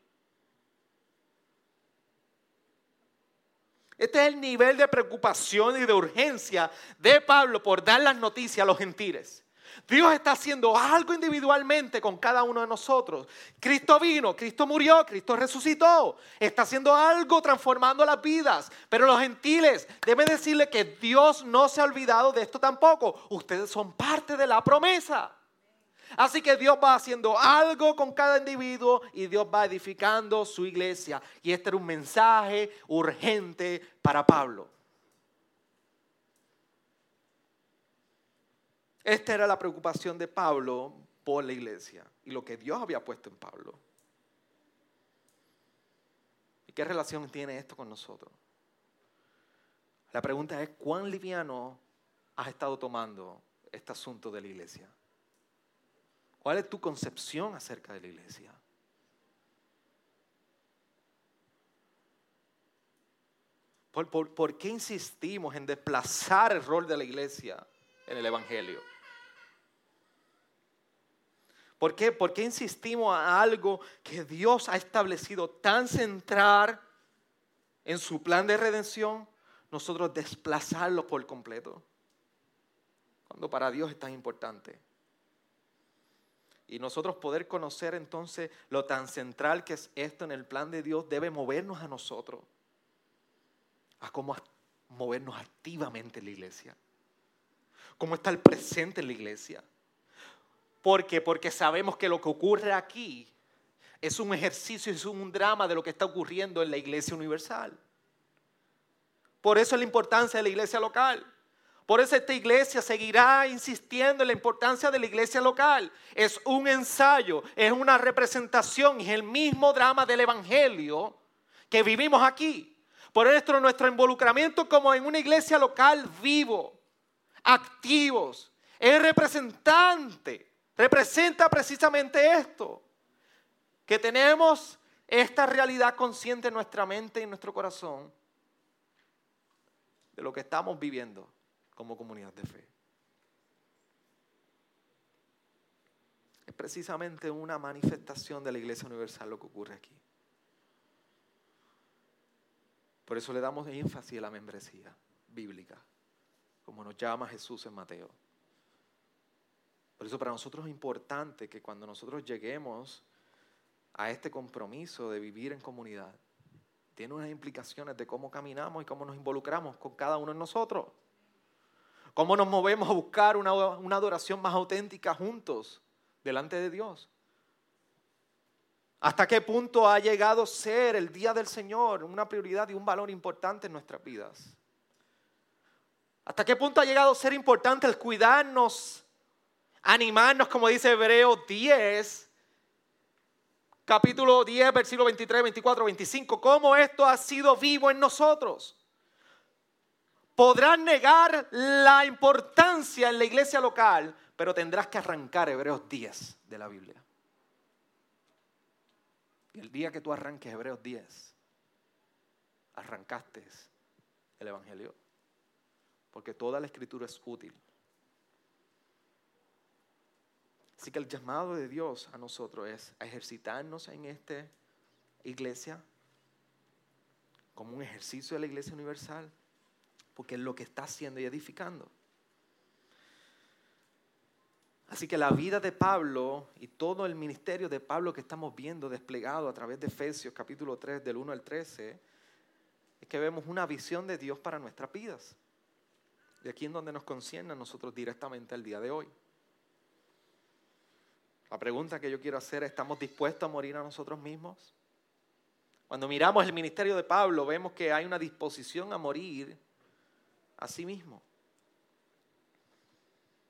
Este es el nivel de preocupación y de urgencia de Pablo por dar las noticias a los gentiles. Dios está haciendo algo individualmente con cada uno de nosotros. Cristo vino, Cristo murió, Cristo resucitó. Está haciendo algo transformando las vidas. Pero los gentiles deben decirle que Dios no se ha olvidado de esto tampoco. Ustedes son parte de la promesa. Así que Dios va haciendo algo con cada individuo y Dios va edificando su iglesia. Y este era un mensaje urgente para Pablo. Esta era la preocupación de Pablo por la iglesia y lo que Dios había puesto en Pablo. ¿Y qué relación tiene esto con nosotros? La pregunta es, ¿cuán liviano has estado tomando este asunto de la iglesia? ¿Cuál es tu concepción acerca de la iglesia? ¿Por, qué insistimos en desplazar el rol de la iglesia en el Evangelio? ¿Por qué? ¿Por qué insistimos a algo que Dios ha establecido tan central en su plan de redención? Nosotros desplazarlo por completo. Cuando para Dios es tan importante. Y nosotros poder conocer entonces lo tan central que es esto en el plan de Dios debe movernos a nosotros. A cómo movernos activamente en la iglesia. Cómo estar presente en la iglesia. ¿Por qué? Porque sabemos que lo que ocurre aquí es un ejercicio, es un drama de lo que está ocurriendo en la iglesia universal. Por eso es la importancia de la iglesia local. Por eso esta iglesia seguirá insistiendo en la importancia de la iglesia local. Es un ensayo, es una representación, es el mismo drama del Evangelio que vivimos aquí. Por esto nuestro involucramiento como en una iglesia local vivo, activos, es representante representa precisamente esto, que tenemos esta realidad consciente en nuestra mente y en nuestro corazón de lo que estamos viviendo como comunidad de fe. Es precisamente una manifestación de la Iglesia Universal lo que ocurre aquí. Por eso le damos énfasis a la membresía bíblica, como nos llama Jesús en Mateo. Por eso para nosotros es importante que cuando nosotros lleguemos a este compromiso de vivir en comunidad, tiene unas implicaciones de cómo caminamos y cómo nos involucramos con cada uno de nosotros. Cómo nos movemos a buscar una, una adoración más auténtica juntos delante de Dios. ¿Hasta qué punto ha llegado a ser el día del Señor una prioridad y un valor importante en nuestras vidas? ¿Hasta qué punto ha llegado a ser importante el cuidarnos animarnos, como dice Hebreo 10, capítulo 10, versículo 23, 24, 25, cómo esto ha sido vivo en nosotros. Podrás negar la importancia en la iglesia local, pero tendrás que arrancar Hebreos 10 de la Biblia. Y el día que tú arranques Hebreos 10, arrancaste el Evangelio. Porque toda la escritura es útil Así que el llamado de Dios a nosotros es a ejercitarnos en esta iglesia como un ejercicio de la iglesia universal, porque es lo que está haciendo y edificando. Así que la vida de Pablo y todo el ministerio de Pablo que estamos viendo desplegado a través de Efesios capítulo 3 del 1 al 13, es que vemos una visión de Dios para nuestras vidas. De aquí en donde nos concierne a nosotros directamente al día de hoy. La pregunta que yo quiero hacer es, ¿estamos dispuestos a morir a nosotros mismos? Cuando miramos el ministerio de Pablo, vemos que hay una disposición a morir a sí mismo.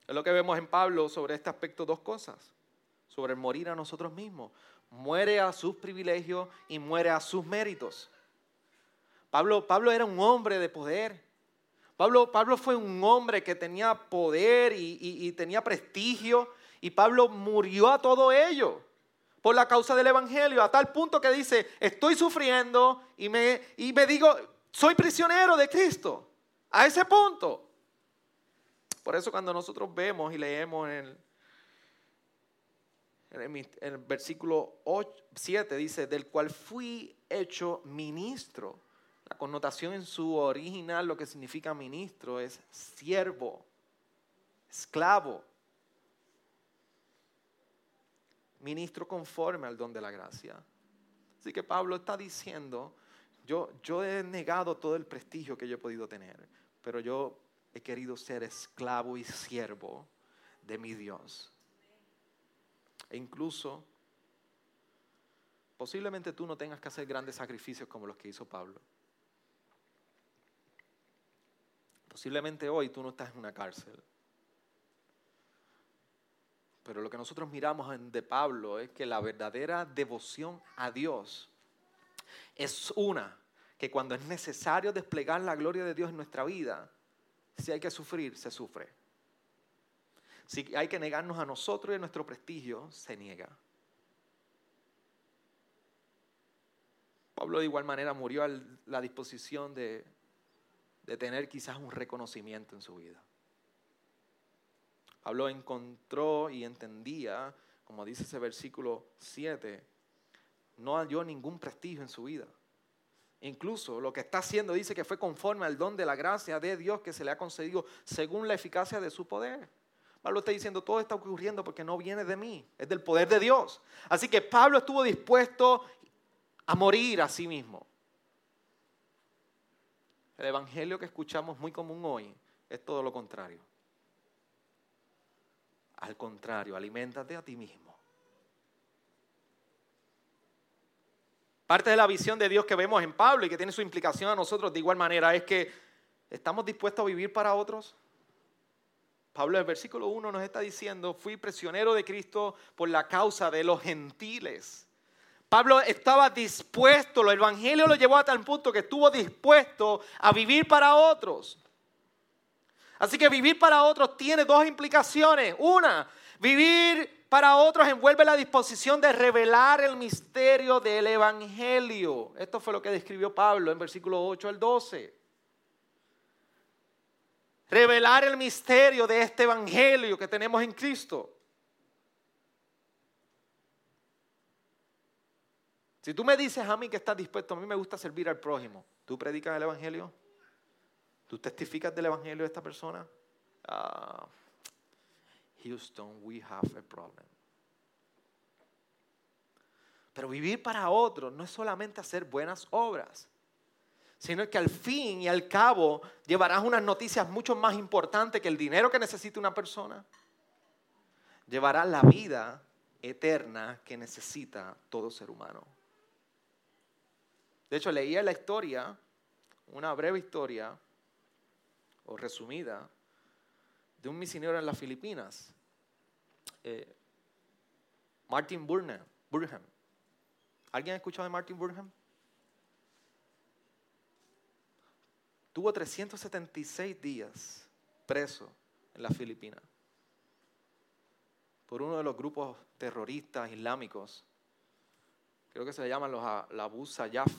Es lo que vemos en Pablo sobre este aspecto, dos cosas. Sobre morir a nosotros mismos. Muere a sus privilegios y muere a sus méritos. Pablo, Pablo era un hombre de poder. Pablo, Pablo fue un hombre que tenía poder y, y tenía prestigio y Pablo murió a todo ello por la causa del Evangelio, a tal punto que dice, estoy sufriendo y me, y me digo, soy prisionero de Cristo. A ese punto. Por eso cuando nosotros vemos y leemos en el, versículo 7 dice, del cual fui hecho ministro. La connotación en su original, lo que significa ministro, es siervo, esclavo ministro conforme al don de la gracia. Así que Pablo está diciendo, yo, yo he negado todo el prestigio que yo he podido tener, pero yo he querido ser esclavo y siervo de mi Dios. E incluso, posiblemente tú no tengas que hacer grandes sacrificios como los que hizo Pablo. Posiblemente hoy tú no estás en una cárcel. Pero lo que nosotros miramos de Pablo es que la verdadera devoción a Dios es una que cuando es necesario desplegar la gloria de Dios en nuestra vida, si hay que sufrir, se sufre. Si hay que negarnos a nosotros y a nuestro prestigio, se niega. Pablo de igual manera murió a la disposición de, de tener quizás un reconocimiento en su vida. Pablo encontró y entendía como dice ese versículo 7, no halló ningún prestigio en su vida. Incluso lo que está haciendo dice que fue conforme al don de la gracia de Dios que se le ha concedido según la eficacia de su poder. Pablo está diciendo, todo está ocurriendo porque no viene de mí, es del poder de Dios. Así que Pablo estuvo dispuesto a morir a sí mismo. El evangelio que escuchamos muy común hoy es todo lo contrario. Al contrario, aliméntate a ti mismo. Parte de la visión de Dios que vemos en Pablo y que tiene su implicación a nosotros de igual manera es que estamos dispuestos a vivir para otros. Pablo en el versículo 1 nos está diciendo, fui prisionero de Cristo por la causa de los gentiles. Pablo estaba dispuesto, el Evangelio lo llevó a tal punto que estuvo dispuesto a vivir para otros. Así que vivir para otros tiene dos implicaciones. Una, vivir para otros envuelve la disposición de revelar el misterio del Evangelio. Esto fue lo que describió Pablo en versículo 8 al 12. Revelar el misterio de este Evangelio que tenemos en Cristo. Si tú me dices a mí que estás dispuesto, a mí me gusta servir al prójimo, ¿tú predicas el Evangelio? ¿Tú testificas del Evangelio de esta persona? Ah, Houston, we have a problem. Pero vivir para otros no es solamente hacer buenas obras, sino que al fin y al cabo llevarás unas noticias mucho más importantes que el dinero que necesita una persona. Llevarás la vida eterna que necesita todo ser humano. De hecho, leía la historia, una breve historia, o resumida, de un misionero en las Filipinas, eh, Martin Burnham. ¿Alguien ha escuchado de Martin Burnham? Tuvo 376 días preso en las Filipinas por uno de los grupos terroristas islámicos. Creo que se le llaman los Abu Sayyaf.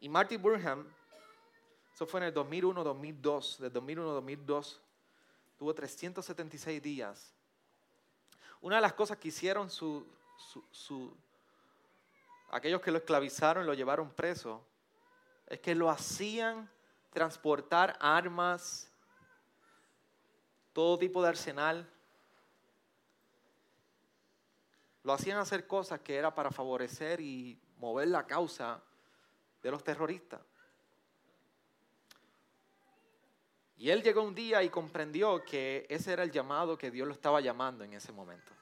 Y Martin Burnham, eso fue en el 2001-2002, del 2001-2002, tuvo 376 días. Una de las cosas que hicieron aquellos que lo esclavizaron lo llevaron preso, es que lo hacían transportar armas, todo tipo de arsenal. Lo hacían hacer cosas que era para favorecer y mover la causa de los terroristas. Y él llegó un día y comprendió que ese era el llamado que Dios lo estaba llamando en ese momento.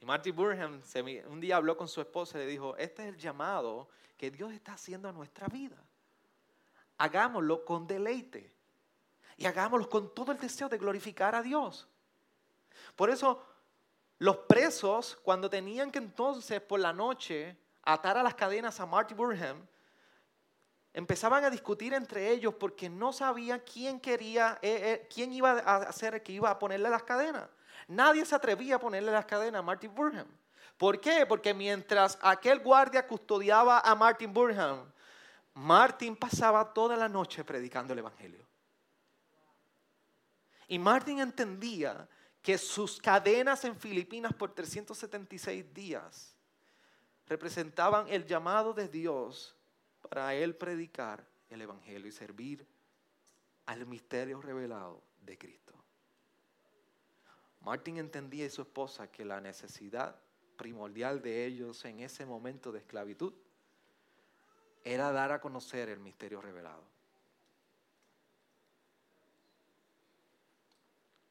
Y Marty Burham un día habló con su esposa y le dijo, este es el llamado que Dios está haciendo a nuestra vida. Hagámoslo con deleite. Y hagámoslo con todo el deseo de glorificar a Dios. Por eso los presos, cuando tenían que entonces por la noche atar a las cadenas a Marty Burham, empezaban a discutir entre ellos porque no sabían quién quería, eh, eh, quién iba a hacer que iba a ponerle las cadenas. Nadie se atrevía a ponerle las cadenas a Martin Burham. ¿Por qué? Porque mientras aquel guardia custodiaba a Martin Burham, Martin pasaba toda la noche predicando el Evangelio. Y Martin entendía que sus cadenas en Filipinas por 376 días representaban el llamado de Dios para él predicar el Evangelio y servir al misterio revelado de Cristo. Martin entendía y su esposa que la necesidad primordial de ellos en ese momento de esclavitud era dar a conocer el misterio revelado.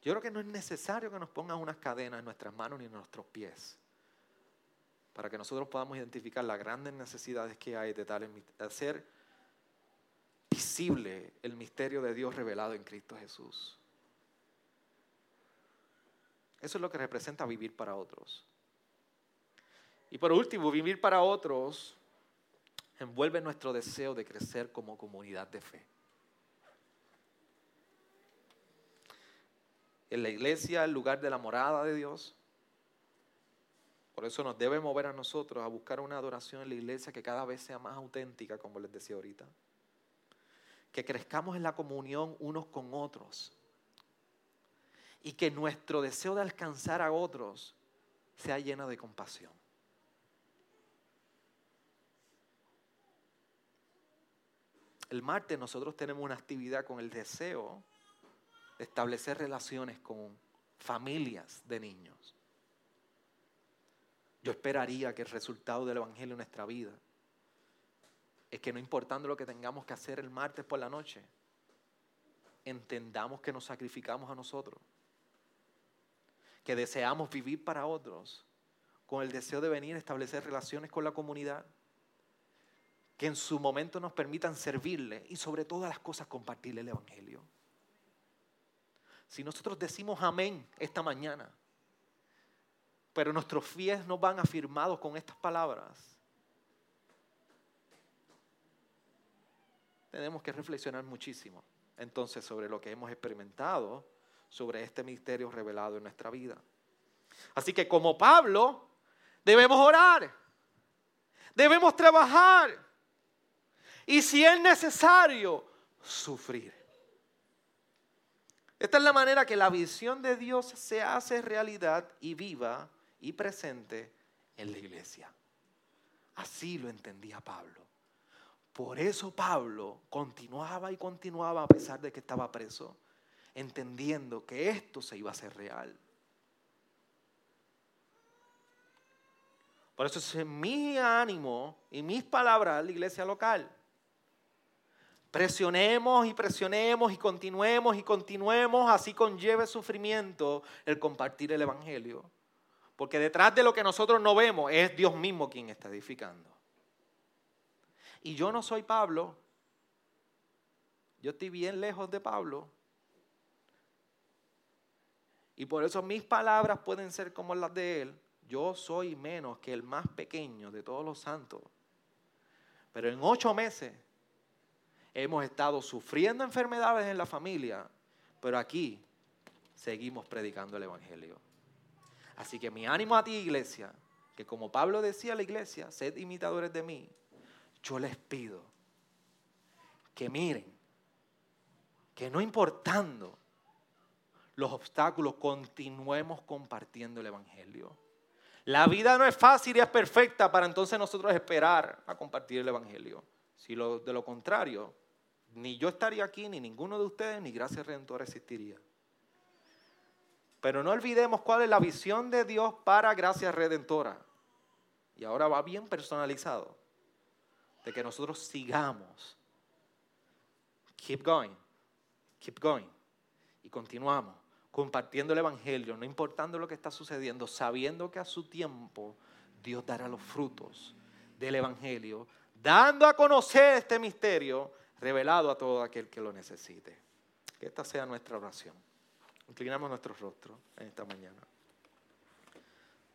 Yo creo que no es necesario que nos pongan unas cadenas en nuestras manos ni en nuestros pies para que nosotros podamos identificar las grandes necesidades que hay de, tal, hacer visible el misterio de Dios revelado en Cristo Jesús. Eso es lo que representa vivir para otros. Y por último, vivir para otros envuelve nuestro deseo de crecer como comunidad de fe. En la iglesia, el lugar de la morada de Dios, por eso nos debe mover a nosotros a buscar una adoración en la iglesia que cada vez sea más auténtica, como les decía ahorita. Que crezcamos en la comunión unos con otros. y que nuestro deseo de alcanzar a otros sea lleno de compasión. El martes nosotros tenemos una actividad con el deseo de establecer relaciones con familias de niños. Yo esperaría que el resultado del Evangelio en nuestra vida es que no importando lo que tengamos que hacer el martes por la noche, entendamos que nos sacrificamos a nosotros, que deseamos vivir para otros, con el deseo de venir a establecer relaciones con la comunidad, que en su momento nos permitan servirle y sobre todas las cosas compartirle el Evangelio. Si nosotros decimos amén esta mañana, pero nuestros pies no van afirmados con estas palabras, tenemos que reflexionar muchísimo entonces sobre lo que hemos experimentado, sobre este misterio revelado en nuestra vida. Así que como Pablo, debemos orar, debemos trabajar y si es necesario, sufrir. Esta es la manera que la visión de Dios se hace realidad y viva y presente en la iglesia. Así lo entendía Pablo. Por eso Pablo continuaba y continuaba a pesar de que estaba preso, entendiendo que esto se iba a hacer real. Por eso es mi ánimo y mis palabras a la iglesia local. Presionemos y presionemos y continuemos y continuemos, así conlleve sufrimiento el compartir el Evangelio. Porque detrás de lo que nosotros no vemos es Dios mismo quien está edificando. Y yo no soy Pablo, yo estoy bien lejos de Pablo. Y por eso mis palabras pueden ser como las de él. Yo soy menos que el más pequeño de todos los santos. Pero en ocho meses hemos estado sufriendo enfermedades en la familia, pero aquí seguimos predicando el Evangelio. Así que mi ánimo a ti, iglesia, que como Pablo decía a la iglesia, sed imitadores de mí, yo les pido que miren, que no importando los obstáculos, continuemos compartiendo el Evangelio. La vida no es fácil y es perfecta para entonces nosotros esperar a compartir el Evangelio. Si lo, de lo contrario, ni yo estaría aquí, ni ninguno de ustedes, ni Gracia Redentora existiría. Pero no olvidemos cuál es la visión de Dios para Gracia Redentora. Y ahora va bien personalizado. De que nosotros sigamos. Keep going. Keep going. Y continuamos compartiendo el Evangelio, no importando lo que está sucediendo, sabiendo que a su tiempo Dios dará los frutos del Evangelio, dando a conocer este misterio revelado a todo aquel que lo necesite. Que esta sea nuestra oración. Inclinamos nuestro rostro en esta mañana.